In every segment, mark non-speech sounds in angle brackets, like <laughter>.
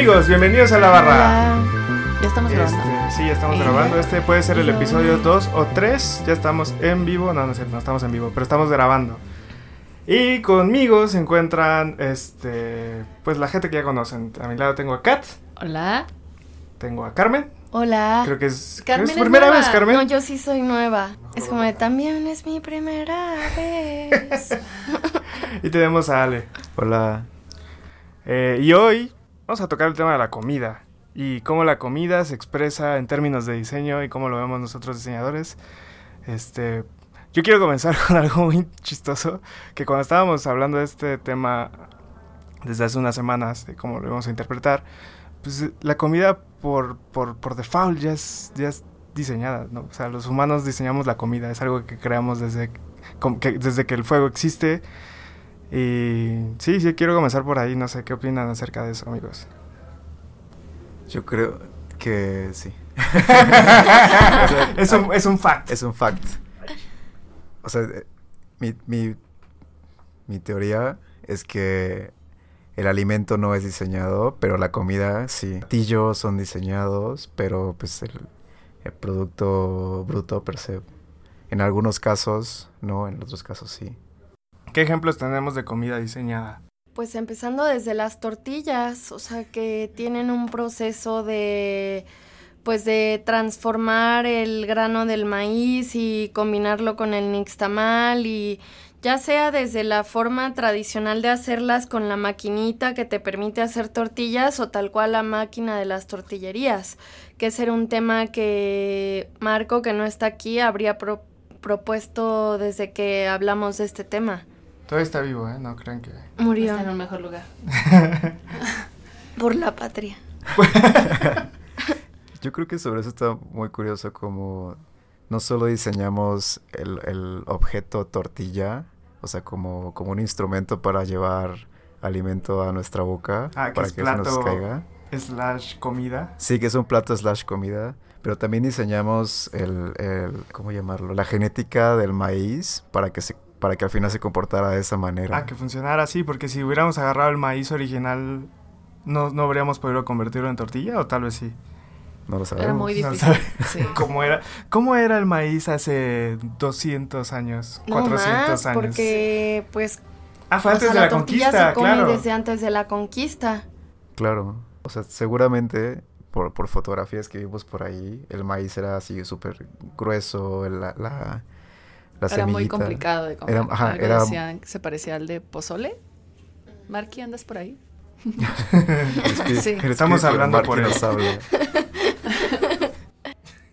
Amigos, bienvenidos a la barra. Hola. Ya estamos grabando. Este, sí, ya estamos Eh, grabando. Este puede ser el episodio 2 o 3. Ya estamos en vivo. No, no es cierto, no estamos en vivo, pero estamos grabando. Y conmigo se encuentran, este, pues la gente que ya conocen. A mi lado tengo a Kat, Hola. tengo a Carmen. Hola. Creo que es, Carmen es es primera nueva. vez, Carmen. No, yo sí soy nueva. Es como de también es mi primera vez. <laughs> Y tenemos a Ale. Hola. Eh, y hoy vamos a tocar el tema de la comida y cómo la comida se expresa en términos de diseño y cómo lo vemos nosotros diseñadores. Este, yo quiero comenzar <laughs> con algo muy chistoso, que cuando estábamos hablando de este tema desde hace unas semanas, de cómo lo vamos a interpretar, pues la comida por, por, por default ya es, ya es diseñada, ¿no? O sea, los humanos diseñamos la comida, es algo que creamos desde, que, desde que el fuego existe. Y sí, sí, quiero comenzar por ahí, no sé qué opinan acerca de eso, amigos. Yo creo que sí. <laughs> es, un, es un fact. Es un fact. O sea, eh, mi, mi, mi teoría es que el alimento no es diseñado, pero la comida sí. Platillos son diseñados, pero pues el, el producto bruto per se. En algunos casos no, en otros casos sí. ¿Qué ejemplos tenemos de comida diseñada? Pues empezando desde las tortillas, o sea que tienen un proceso de pues de transformar el grano del maíz y combinarlo con el nixtamal y ya sea desde la forma tradicional de hacerlas con la maquinita que te permite hacer tortillas o tal cual la máquina de las tortillerías, que ese era un tema que Marco, que no está aquí, habría pro- propuesto desde que hablamos de este tema. Todavía está vivo, ¿eh? No crean que... Murió Está en un mejor lugar. <laughs> por la patria. <laughs> Yo creo que sobre eso está muy curioso como no solo diseñamos el, el objeto tortilla, o sea, como, como un instrumento para llevar alimento a nuestra boca, Ah, que para es que se nos plato. caiga. Slash comida. Sí, que es un plato slash comida, pero también diseñamos el, el ¿cómo llamarlo? La genética del maíz para que se para que al final se comportara de esa manera. Ah, que funcionara así, porque si hubiéramos agarrado el maíz original, ¿no, no habríamos podido convertirlo en tortilla o tal vez sí? No lo sabemos. Era muy difícil. Sí. <laughs> ¿Cómo era, ¿Cómo era el maíz hace 200 años? No 400 más, años. porque pues Ah, fue o antes sea, de la, tortilla conquista, se come claro. desde antes de la conquista. Claro. O sea, seguramente por, por fotografías que vimos por ahí, el maíz era así súper grueso, la, la, la Era muy complicado de comer. Era- ajá, Algo era- decían que se parecía al de pozole. Marky, ¿andas por ahí? <laughs> Sí. Estamos hablando por él. <laughs>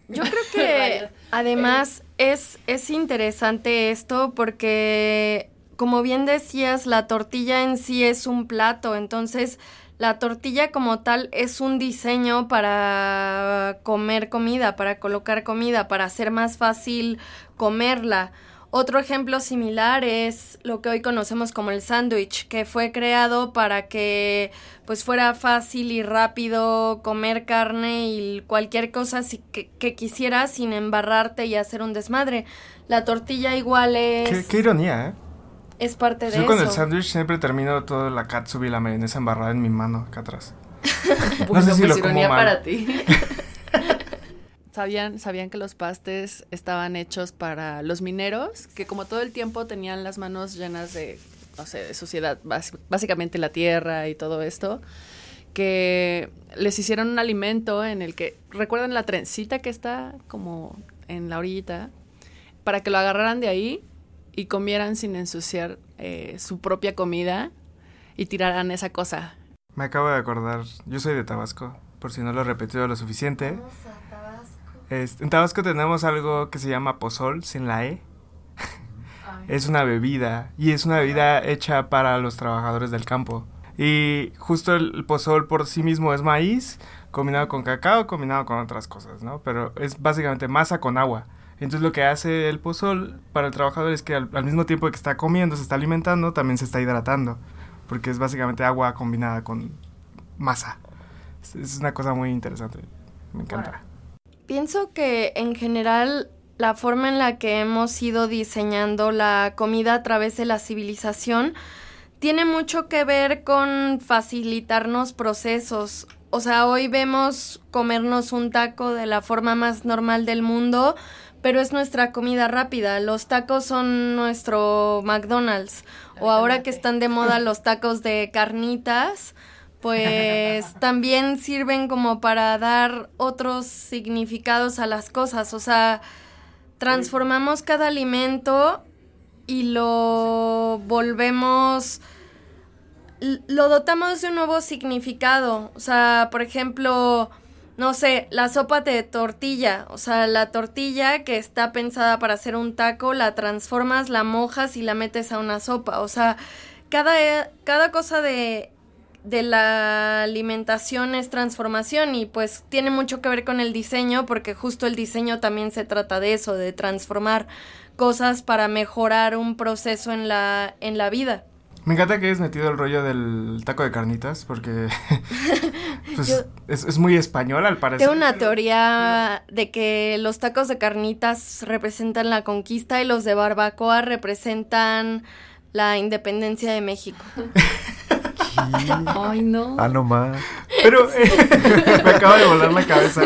Yo creo que <laughs> además es, es interesante esto porque, como bien decías, la tortilla en sí es un plato, entonces la tortilla como tal es un diseño para comer comida, para colocar comida, para hacer más fácil comerla. Otro ejemplo similar es lo que hoy conocemos como el sándwich, que fue creado para que pues fuera fácil y rápido comer carne y cualquier cosa si- que, que quisieras sin embarrarte y hacer un desmadre. La tortilla igual es, Qué, qué ironía, ¿eh? Es parte de Yo con el eso. sándwich siempre termino toda la katsubi y la mayonesa embarrada en mi mano acá atrás. <laughs> Bueno, sé si pues lo como mal. para ti. <laughs> ¿Sabían, sabían que los pastes estaban hechos para los mineros, que como todo el tiempo tenían las manos llenas de, no sé, de suciedad, bás- básicamente la tierra y todo esto, que les hicieron un alimento en el que, ¿recuerdan la trencita que está como en la orillita? Para que lo agarraran de ahí y comieran sin ensuciar eh, su propia comida y tiraran esa cosa. Me acabo de acordar, yo soy de Tabasco, por si no lo he repetido lo suficiente. Este, en Tabasco tenemos algo que se llama pozol, sin la E. es una bebida, y es una bebida hecha para los trabajadores del campo. Y justo el, el pozol por sí mismo es maíz, combinado con cacao, combinado con otras cosas, ¿no? Pero es básicamente masa con agua. Entonces lo que hace el pozol para el trabajador es que al, mismo tiempo que está comiendo, se está alimentando, también se está hidratando. Porque es básicamente agua combinada con masa. Es, es una cosa muy interesante. Me encanta. Pienso que en general la forma en la que hemos ido diseñando la comida a través de la civilización tiene mucho que ver con facilitarnos procesos. O sea, hoy vemos comernos un taco de la forma más normal del mundo, pero es nuestra comida rápida. Los tacos son nuestro McDonald's. O ahora que están de moda los tacos de carnitas, pues <laughs> también sirven como para dar otros significados a las cosas. O sea, transformamos cada alimento y lo volvemos lo dotamos de un nuevo significado. O sea, por ejemplo, no sé, la sopa de tortilla. O sea, la tortilla que está pensada para hacer un taco, la transformas, la mojas y la metes a una sopa. O sea, cada, cada cosa de, de la alimentación es transformación y pues tiene mucho que ver con el diseño porque justo el diseño también se trata de eso, de transformar cosas para mejorar un proceso en la, en la vida. Me encanta que hayas metido el rollo del taco de carnitas, porque <laughs> <laughs> pues, es, muy español al parecer. Tengo una teoría de que los tacos de carnitas representan la conquista y los de barbacoa representan la independencia de México. <laughs> Ay, no. Ah, no más. Pero me acaba de volar la cabeza.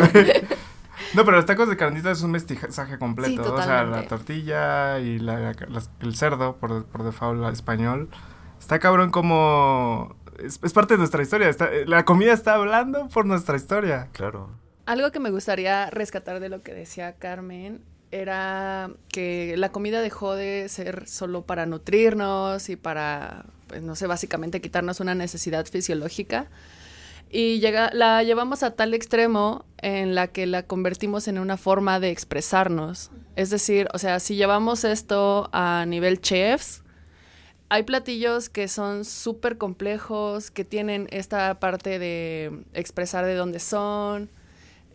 No, pero los tacos de carnitas es un mestizaje completo. o sea, la tortilla y el cerdo, por, por default español. Está cabrón como... Es, parte de nuestra historia. Eh, la comida está hablando por nuestra historia. Claro. Algo que me gustaría rescatar de lo que decía Carmen era que la comida dejó de ser solo para nutrirnos y para, pues no sé, básicamente quitarnos una necesidad fisiológica. Y llega, la llevamos a tal extremo en la que la convertimos en una forma de expresarnos. Es decir, o sea, si llevamos esto a nivel chefs, hay platillos que son súper complejos, que tienen esta parte de expresar de dónde son.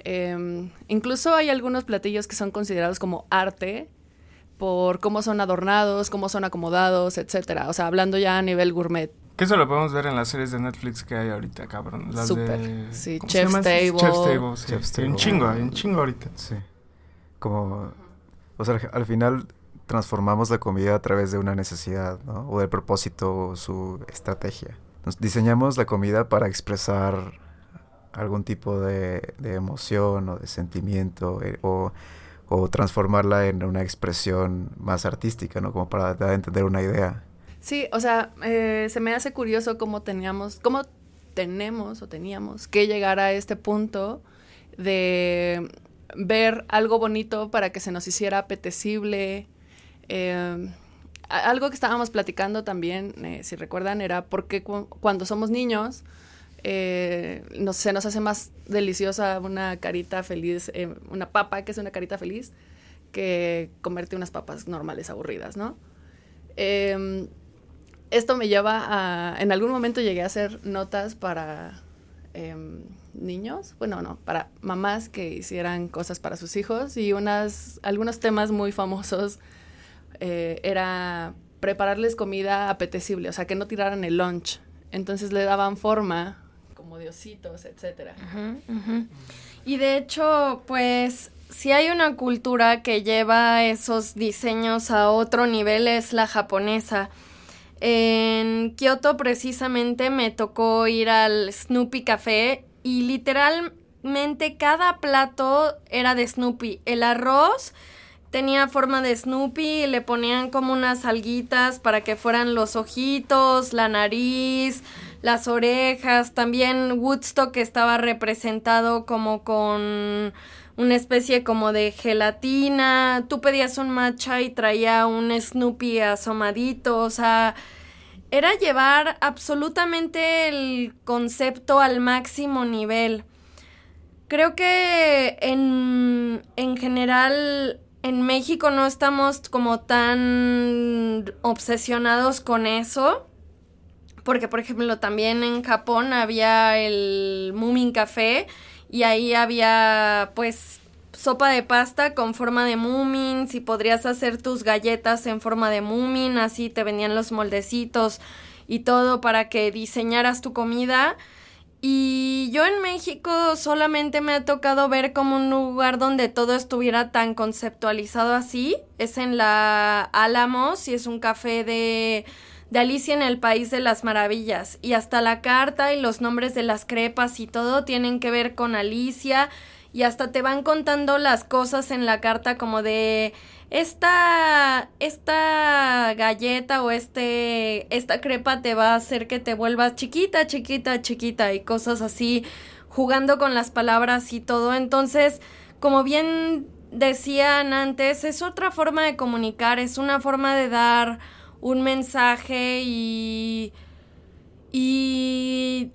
Em, incluso hay algunos platillos que son considerados como arte por cómo son adornados, cómo son acomodados, etcétera. O sea, hablando ya a nivel gourmet. Que eso lo podemos ver en las series de Netflix que hay ahorita, cabrón. Las Súper. Sí, Chef's Table. Chef's Table, sí. Chef's Table. Un chingo, un chingo ahorita. Sí. Como, o sea, al final transformamos la comida a través de una necesidad, ¿no? O del propósito o su estrategia. Nos diseñamos la comida para expresar algún tipo de, emoción o de sentimiento eh, o, transformarla en una expresión más artística, ¿no? Como para entender una idea. Sí, o sea, eh, se me hace curioso cómo teníamos, cómo tenemos o teníamos que llegar a este punto de ver algo bonito para que se nos hiciera apetecible, eh, algo que estábamos platicando también, eh, si recuerdan, era porque cuando somos niños eh, se nos hace más deliciosa una carita feliz, una papa que es una carita feliz, que comerte unas papas normales aburridas, ¿no? Em, esto me lleva a, en algún momento llegué a hacer notas para em, niños, bueno, no, para mamás que hicieran cosas para sus hijos y unas, algunos temas muy famosos eh, era prepararles comida apetecible, o sea, que no tiraran el lunch. Entonces le daban forma, como diositos, etcétera. Y de hecho, pues, si hay una cultura que lleva esos diseños a otro nivel es la japonesa. En Kioto precisamente me tocó ir al Snoopy Café y literalmente cada plato era de Snoopy. El arroz tenía forma de Snoopy le ponían como unas alguitas para que fueran los ojitos, la nariz, las orejas. También Woodstock estaba representado como con una especie como de gelatina. Tú pedías un matcha y traía un Snoopy asomadito. O sea, era llevar absolutamente el concepto al máximo nivel. Creo que en, en general en México no estamos como tan obsesionados con eso. Porque, por ejemplo, también en Japón había el Moomin Café y ahí había, pues, sopa de pasta con forma de Moomin. Si podrías hacer tus galletas en forma de Moomin, así te venían los moldecitos y todo para que diseñaras tu comida. Y yo en México solamente me ha tocado ver como un lugar donde todo estuviera tan conceptualizado así. Es en la Álamos y es un café de, de Alicia en el País de las Maravillas. Y hasta la carta y los nombres de las crepas y todo tienen que ver con Alicia. Y hasta te van contando las cosas en la carta como de esta, esta galleta o este, esta crepa te va a hacer que te vuelvas chiquita, chiquita, chiquita y cosas así, jugando con las palabras y todo. Entonces, como bien decían antes, es otra forma de comunicar, es una forma de dar un mensaje y, y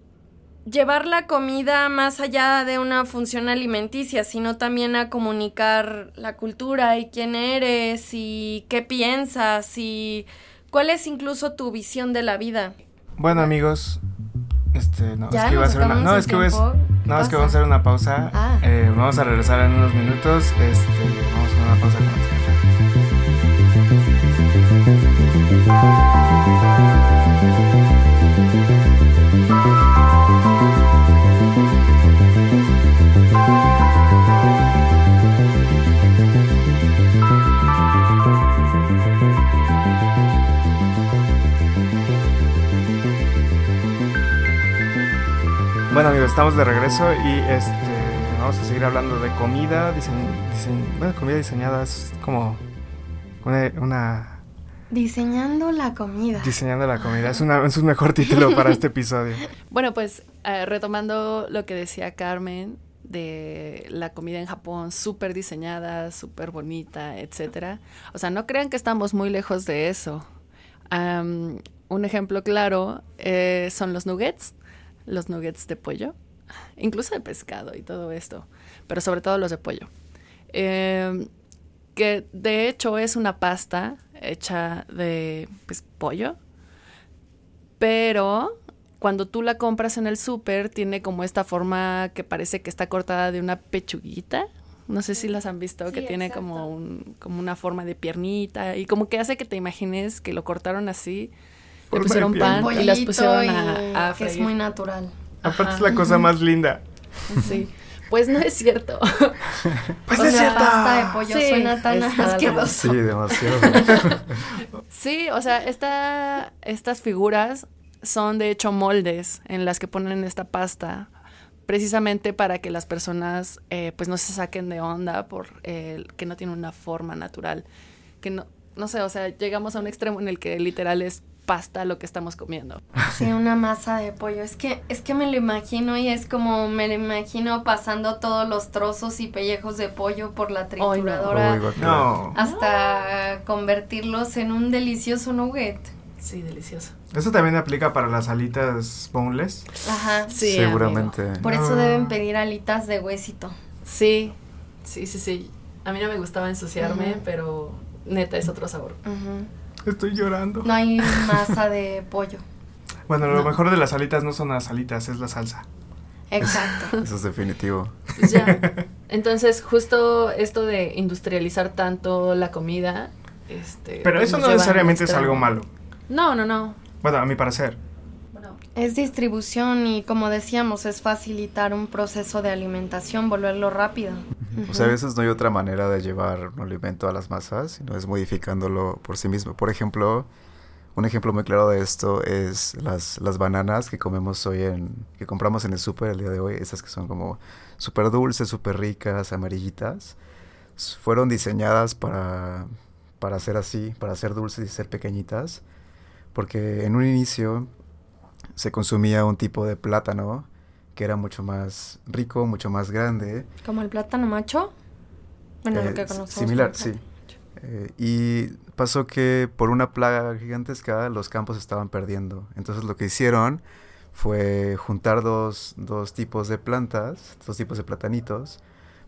llevar la comida más allá de una función alimenticia, sino también a comunicar la cultura y quién eres y qué piensas y cuál es incluso tu visión de la vida. Bueno amigos, este, no, es que iba a hacer una, no, es que, no, es que vamos a hacer una pausa. Ah. Eh, vamos a regresar en unos minutos. Este, vamos a hacer una pausa comercial. Bueno amigos, estamos de regreso y este vamos a seguir hablando de comida, bueno, comida diseñada es como una, Diseñando la comida. Diseñando la comida, es, una, es un mejor título para este <laughs> episodio. Bueno, pues eh, retomando lo que decía Carmen de la comida en Japón, súper diseñada, súper bonita, etcétera. O sea, no crean que estamos muy lejos de eso. un ejemplo claro eh, son los nuggets los nuggets de pollo, incluso de pescado y todo esto, pero sobre todo los de pollo. Em, que de hecho es una pasta hecha de pues, pollo, pero cuando tú la compras en el súper tiene como esta forma que parece que está cortada de una pechuguita. No sé si las han visto, que tiene como, un, como una forma de piernita y como que hace que te imagines que lo cortaron así le pusieron pan y las pusieron a, a Que es muy natural. Aparte es la cosa más linda. Sí. Pues no es cierto. <laughs> pues es cierto. pasta de pollo suena tan asqueroso. Sí, demasiado. <laughs> sí, o sea, esta, estas figuras son de hecho moldes en las que ponen esta pasta precisamente para que las personas eh, pues no se saquen de onda por eh, que no tiene una forma natural que no no sé o sea llegamos a un extremo en el que literal es pasta lo que estamos comiendo. Sí, una masa de pollo. Es que, es que me lo imagino y es como me lo imagino pasando todos los trozos y pellejos de pollo por la trituradora hasta convertirlos en un delicioso nugget. Sí, delicioso. Eso también aplica para las alitas boneless. Ajá. Sí, seguramente. Por eso deben pedir alitas de huesito. Sí, sí, sí, sí. A mí no me gustaba ensuciarme, pero neta es otro sabor. Ajá. Estoy llorando. No hay masa de pollo. Bueno, lo mejor de las alitas no son las alitas, es la salsa. Exacto. Eso es definitivo. Pues ya. Entonces, justo esto de industrializar tanto la comida. Este, Pero pues eso no necesariamente es algo malo. No, no, no. Bueno, a mi parecer. Es distribución y como decíamos, es facilitar un proceso de alimentación, volverlo rápido. O sea, a veces no hay otra manera de llevar un alimento a las masas, sino es modificándolo por sí mismo. Por ejemplo, un ejemplo muy claro de esto es las, las bananas que comemos hoy en, que compramos en el súper el día de hoy, esas que son como súper dulces, súper ricas, amarillitas, fueron diseñadas para, para ser así, para ser dulces y ser pequeñitas, porque en un inicio se consumía un tipo de plátano que era mucho más rico, mucho más grande. ¿Como el plátano macho? Bueno, lo eh, que conocemos. Similar, sí. Eh, y pasó que por una plaga gigantesca los campos estaban perdiendo. Entonces lo que hicieron fue juntar dos, dos tipos de plantas, dos tipos de platanitos,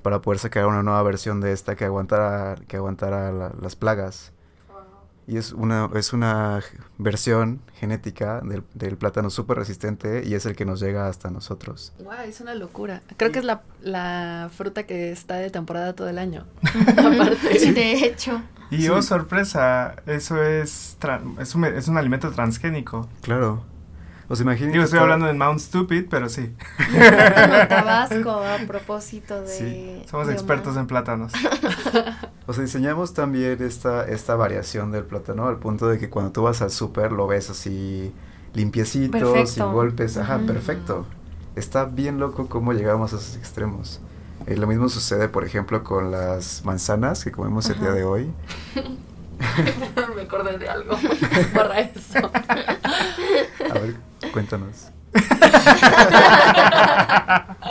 para poder sacar una nueva versión de esta que aguantara, que aguantara las plagas. Y es una, es una versión genética del, del plátano súper resistente y es el que nos llega hasta nosotros. ¡Guau! es una locura. Creo que es la, la, fruta que está de temporada todo el año. <laughs> Aparte. De hecho. Y oh, sorpresa, eso es, es, un, es un alimento transgénico. Claro. Os imaginen. Digo, estoy hablando de Mount Stupid, pero sí. <laughs> Tabasco, a propósito de. Sí, somos expertos en plátanos. <laughs> O sea, diseñamos también esta, esta variación del plátano al punto de que cuando tú vas al súper lo ves así limpiecito, Perfecto. sin golpes. Ajá, perfecto. Está bien loco cómo llegamos a esos extremos. Eh, lo mismo sucede, por ejemplo, con las manzanas que comemos el día de hoy. <laughs> Me acordé de algo. Borra eso. Cuéntanos. <laughs>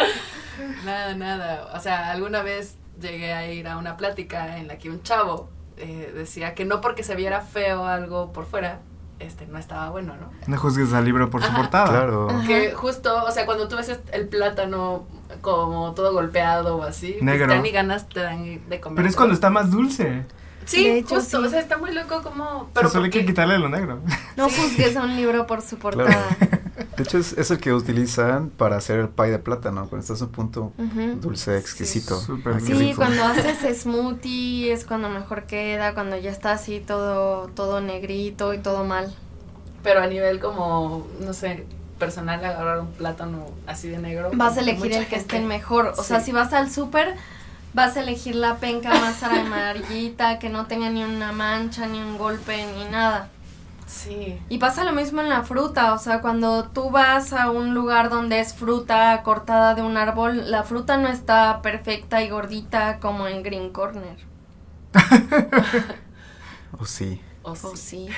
Nada, nada. O sea, alguna vez llegué a ir a una plática en la que un chavo eh, decía que no porque se viera feo algo por fuera, este, no estaba bueno, ¿no? No juzgues al libro por su Ajá. portada. Claro. Ajá. Que justo, o sea, cuando tú ves el plátano como todo golpeado o así, pues Negro. ganas te dan de comer. Pero es cuando está más dulce. Sí, De hecho, justo, sí. o sea, está muy loco como... Pero solo hay que quitarle lo negro. No Sí. juzgues a un libro por su Claro. De hecho, es, es el que utilizan para hacer el pie de plátano, cuando estás a un punto Ujú. dulce, exquisito. Sí, rico. cuando <laughs> haces smoothie es cuando mejor queda, cuando ya está así todo, todo negrito y todo mal. Pero a nivel como, no sé, personal, agarrar un plátano así de negro. Vas a elegir el que esté gente- mejor. O sea, Sí. si vas al súper, vas a elegir la penca más amarillita, que no tenga ni una mancha, ni un golpe, ni nada. Sí. Y pasa lo mismo en la fruta, o sea, cuando tú vas a un lugar donde es fruta cortada de un árbol, la fruta no está perfecta y gordita como en Green Corner. <laughs> Oh, sí. O O sí. sí.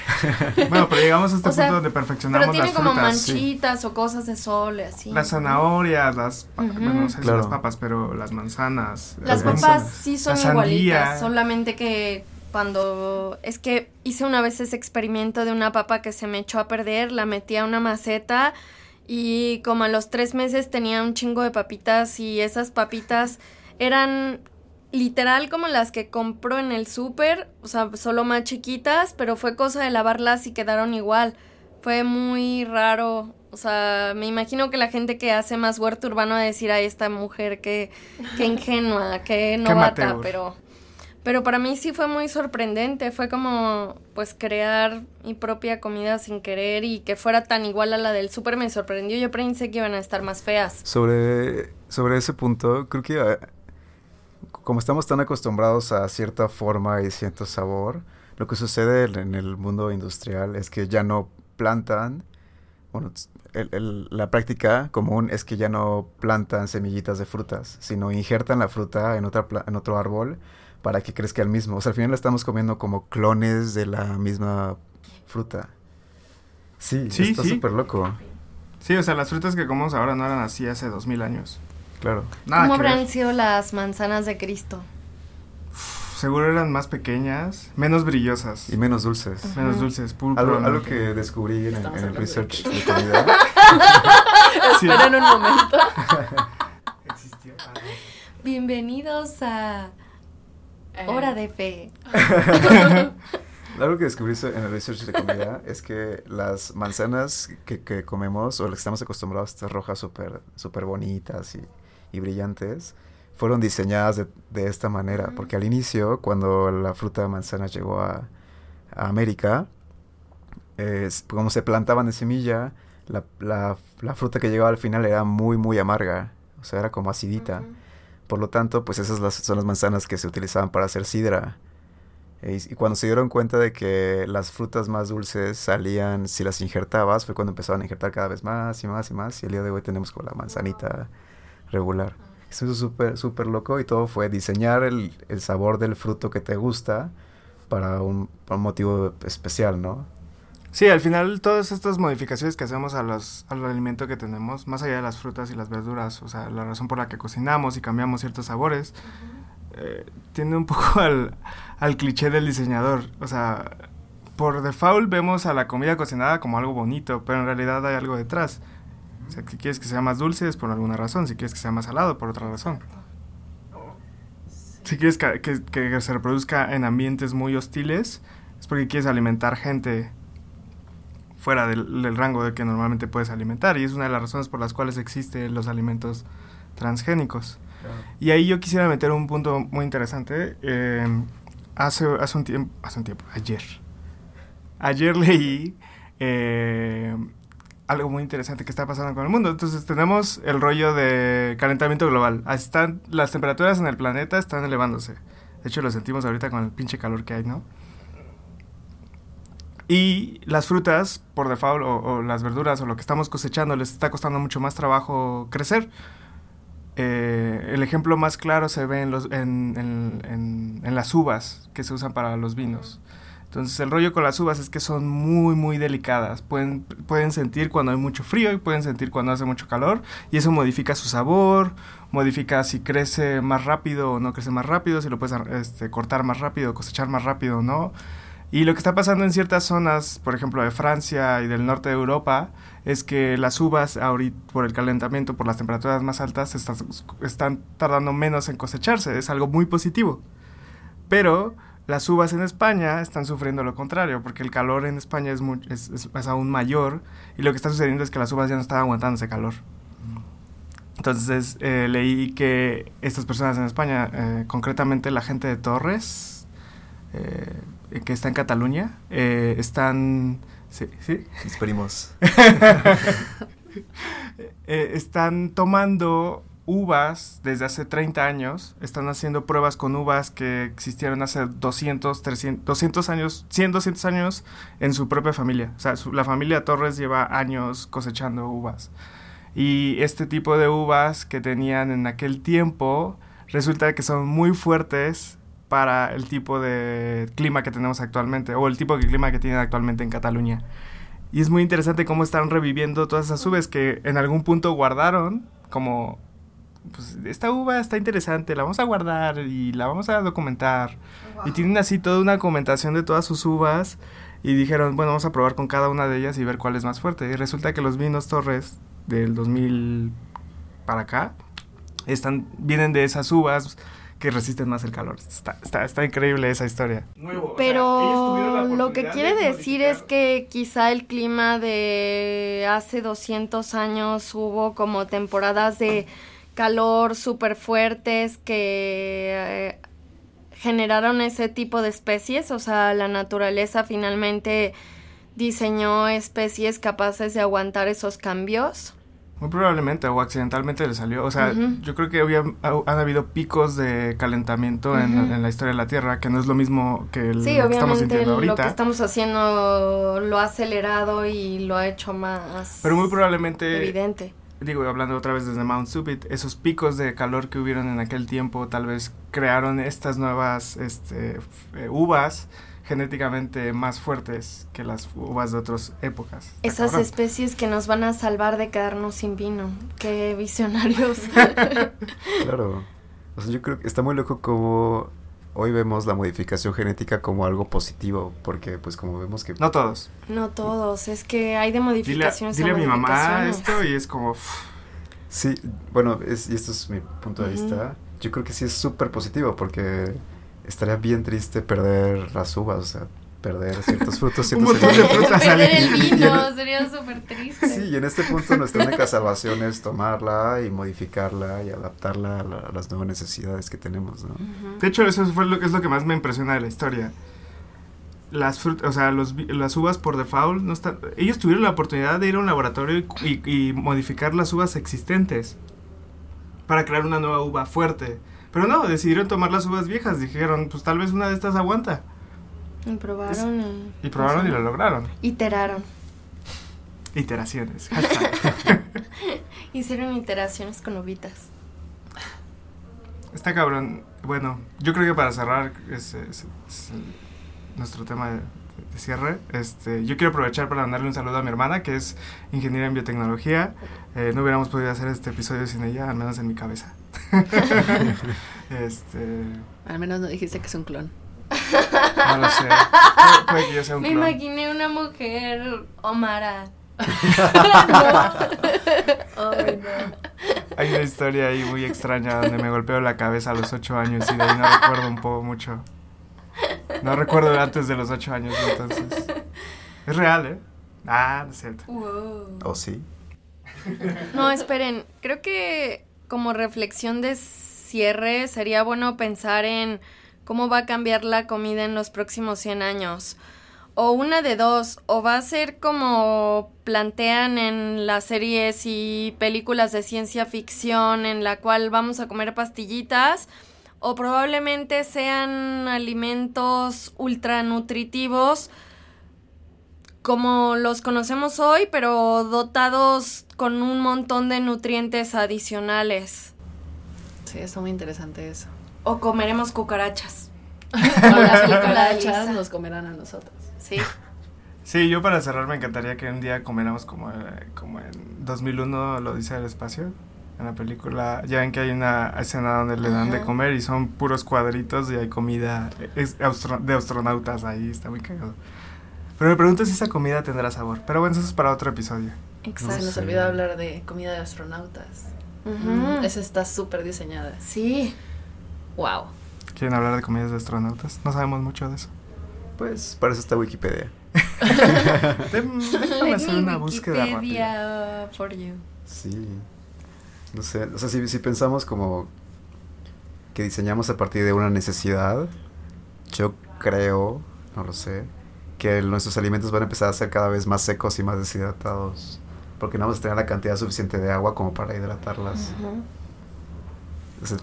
<laughs> Bueno, pero llegamos a este O sea, punto donde perfeccionamos Pero tiene las como frutas. manchitas o cosas de sol y así. Las zanahorias, las, pa- Ujú. bueno, no sé si Claro. las papas, pero las manzanas. Las Las papas manzanas. sí son igualitas, solamente que cuando es que hice una vez ese experimento de una papa que se me echó a perder, la metí a una maceta y como a los tres meses tenía un chingo de papitas y esas papitas eran literal como las que compro en el súper, o sea, solo más chiquitas, pero fue cosa de lavarlas y quedaron igual. Fue muy raro. O sea, me imagino que la gente que hace más huerto urbano va a decir a esta mujer que, que <laughs> ingenua, que novata, pero, pero para mí sí fue muy sorprendente. Fue como, pues, crear mi propia comida sin querer y que fuera tan igual a la del súper me sorprendió. Yo pensé que iban a estar más feas. Sobre, sobre ese punto, creo que eh, como estamos tan acostumbrados a cierta forma y cierto sabor, lo que sucede en el mundo industrial es que ya no plantan, bueno, la práctica común es que ya no plantan semillitas de frutas, sino injertan la fruta en, otra en otro árbol para que crezca el mismo. O sea, al final estamos comiendo como clones de la misma fruta. Sí, Sí, está sí. súper loco, Sí, o sea, las frutas que comemos ahora no eran así hace dos mil años. claro. Nada ¿Cómo ver. habrán sido las manzanas de Cristo? Seguro eran más pequeñas, menos brillosas, Y menos dulces. menos dulces, pulcro. Algo, ¿no? algo que descubrí en, el- en de research qué. de comida. <laughs> Sí. Esperen un momento. <laughs> Existió. Ah. Bienvenidos a Eh, Hora de Fe. Algo que descubrí en el research de comida <laughs> es que las manzanas que, que comemos o las que estamos acostumbrados, estas rojas súper super bonitas y, y brillantes, fueron diseñadas de, de esta manera. Mm. Porque al inicio, cuando la fruta de manzana llegó a, a América, eh, como se plantaban de semilla, la, la- la fruta que llegaba al final era muy, muy amarga. O sea, era como acidita. Por lo tanto, pues esas son las manzanas que se utilizaban para hacer sidra. E- Y, y cuando se dieron cuenta de que las frutas más dulces salían si las injertabas, fue cuando empezaban a injertar cada vez más y más y más. Y el día de hoy tenemos como la manzanita regular. Eso es súper, súper loco y todo fue diseñar el, el sabor del fruto que te gusta para un, para un motivo especial, ¿no? Sí, al final todas estas modificaciones que hacemos a los, al alimento que tenemos, más allá de las frutas y las verduras, o sea, la razón por la que cocinamos y cambiamos ciertos sabores, eh, tiende un <laughs> poco al, al cliché del diseñador. O sea, por default vemos a la comida cocinada como algo bonito, pero en realidad hay algo detrás. O sea, si quieres que sea más dulce es por alguna razón, si quieres que sea más salado por otra razón. Si quieres que, que- que se reproduzca en ambientes muy hostiles, es porque quieres alimentar gente fuera del, del rango de que normalmente puedes alimentar. Y es una de las razones por las cuales existen los alimentos transgénicos. Y ahí yo quisiera meter un punto muy interesante. Eh, hace, hace un tiempo, hace un tiempo, ayer. Ayer leí eh, algo muy interesante que está pasando con el mundo. Entonces tenemos el rollo de calentamiento global. Están, las temperaturas en el planeta están elevándose. De hecho lo sentimos ahorita con el pinche calor que hay, ¿no? Y las frutas, por default, o, las verduras, o lo que estamos cosechando, les está costando mucho más trabajo crecer. Eh, el ejemplo más claro se ve en, los, en, en, en, las uvas que se usan para los vinos. Entonces el rollo con las uvas es que son muy muy delicadas. Pueden, pueden sentir cuando hay mucho frío y pueden sentir cuando hace mucho calor. Y eso modifica su sabor, modifica si crece más rápido o no crece más rápido, si lo puedes este, cortar más rápido, cosechar más rápido o no. Y lo que está pasando en ciertas zonas, por ejemplo de Francia y del norte de Europa, es que las uvas, ahorita, por el calentamiento, por las temperaturas más altas, están tardando menos en cosecharse. Es algo muy positivo. Pero las uvas en España están sufriendo lo contrario, porque el calor en España es, es, aún mayor y lo que está sucediendo es que las uvas ya no están aguantando ese calor. Entonces eh, leí que estas personas en España, eh, concretamente la gente de Torres, eh, que está en Cataluña, eh, están... Sí, sí. <laughs> Eh, están tomando uvas desde hace 30 años, están haciendo pruebas con uvas que existieron hace 200, 300, 200 años, 100, 200 años en su propia familia. O sea, la familia Torres lleva años cosechando uvas. Y este tipo de uvas que tenían en aquel tiempo, resulta que son muy fuertes para el tipo de clima que tenemos actualmente o el tipo de clima que tienen actualmente en Cataluña. Y es muy interesante cómo están reviviendo todas esas uvas que en algún punto guardaron como pues esta uva está interesante, la vamos a guardar y la vamos a documentar. Y tienen así toda una documentación de todas sus uvas y dijeron, bueno, vamos a probar con cada una de ellas y ver cuál es más fuerte. Y resulta que los vinos Torres del 2000 para acá están vienen de esas uvas que resisten más el calor. Está, está, está increíble esa historia. Pero lo que quiere decir es que quizá el clima de hace 200 años hubo como temporadas de calor súper fuertes que eh, generaron ese tipo de especies, o sea, la naturaleza finalmente diseñó especies capaces de aguantar esos cambios. Muy probablemente, o accidentalmente le salió. O sea, yo creo que había, han habido picos de calentamiento en, la historia de la Tierra, que no es lo mismo que el, lo que estamos sintiendo ahorita. Lo que estamos haciendo lo ha acelerado y lo ha hecho más. Pero muy probablemente. Evidente. Digo, hablando otra vez desde Mount Subit, esos picos de calor que hubieron en aquel tiempo tal vez crearon estas nuevas este, eh, uvas genéticamente más fuertes que las uvas de otras épocas. Esas especies que nos van a salvar de quedarnos sin vino. Qué visionarios. <laughs> claro. O sea, yo creo que está muy loco como hoy vemos la modificación genética como algo positivo, porque pues como vemos que... No todos. No todos, es que hay de modificaciones. Dile, a, mi mamá esto y es como... Sí, bueno, es, y esto es mi punto de vista. Yo creo que sí es súper positivo porque estaría bien triste perder las uvas, o sea, perder ciertos frutos. <laughs> Un montón de frutas. perder el vino, sería súper triste. Sí, y en este punto nuestra única salvación es tomarla y modificarla y adaptarla a, las nuevas necesidades que tenemos, ¿no? De hecho, eso fue lo, es lo que más me impresiona de la historia. Las frutas, o sea, los, las uvas por default no están... Ellos tuvieron la oportunidad de ir a un laboratorio y, y modificar las uvas existentes para crear una nueva uva fuerte pero no, decidieron tomar las uvas viejas. Dijeron, pues tal vez una de estas aguanta. Y probaron y... Y probaron y lo lograron. Iteraron. Iteraciones. <laughs> Hicieron iteraciones con uvitas. Está cabrón. Bueno, yo creo que para cerrar es, nuestro tema de, cierre, este, yo quiero aprovechar para mandarle un saludo a mi hermana, que es ingeniera en biotecnología. Eh, no hubiéramos podido hacer este episodio sin ella, al menos en mi cabeza. <laughs> este... Al menos no dijiste que es un clon. No lo sé. <laughs> Puede, que yo sea un Me imaginé una mujer Omara. <laughs> Hay una historia ahí muy extraña donde me golpeó la cabeza a los ocho años y de ahí no recuerdo un poco mucho. No recuerdo antes de los ocho años, entonces. Es real, ¿eh? Ah, no es cierto. ¿O sí? No, esperen. Creo que como reflexión de cierre, sería bueno pensar en cómo va a cambiar la comida en los próximos 100 años. o una de dos, o va a ser como plantean en las series y películas de ciencia ficción en la cual vamos a comer pastillitas, o probablemente sean alimentos ultranutritivos como los conocemos hoy, pero dotados con un montón de nutrientes adicionales. Sí, está muy interesante eso. O comeremos cucarachas. <laughs> o las cucarachas nos comerán a nosotros. Sí. Sí, yo para cerrar me encantaría que un día comiéramos como, eh, como en 2001 lo dice el espacio. En la película, ya ven que hay una escena donde le dan de comer y son puros cuadritos y hay comida es de astronautas ahí, está muy cagado. Pero me pregunto si esa comida tendrá sabor. Pero bueno, eso es para otro episodio. Exacto. Se nos olvidó hablar de comida de astronautas. Mm, esa está súper diseñada. Sí. Wow. ¿Quieren hablar de comidas de astronautas? No sabemos mucho de eso. Pues para eso está Wikipedia. <laughs> <laughs> Déjame hacer una búsqueda rápida. for you. Sí. No sé, o sea, si, si pensamos como que diseñamos a partir de una necesidad, yo creo, no lo sé, que nuestros alimentos van a empezar a ser cada vez más secos y más deshidratados. Porque no vamos a tener la cantidad suficiente de agua como para hidratarlas.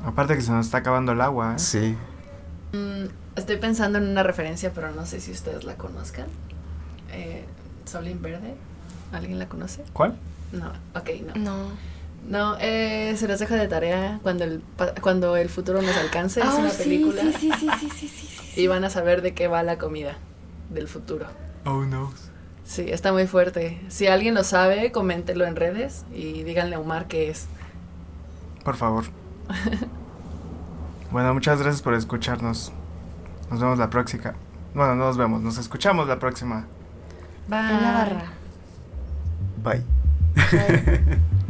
Aparte que se nos está acabando el agua. ¿eh? Sí. Mm, estoy pensando en una referencia, pero no sé si ustedes la conozcan. Eh, Sol en Verde. ¿Alguien la conoce? ¿Cuál? No, ok, no. No. No, eh, se los deja de tarea cuando el, cuando el futuro nos alcance. es una película. Sí, sí, sí, sí, sí, sí, <laughs> sí, Y van a saber de qué va la comida del futuro. Oh no. Sí, está muy fuerte. Si alguien lo sabe, coméntelo en redes y díganle a Omar qué es. Por favor. <laughs> bueno, muchas gracias por escucharnos. Nos vemos la próxima. Bueno, no nos vemos, nos escuchamos la próxima. Bye. En la barra. Bye. <laughs>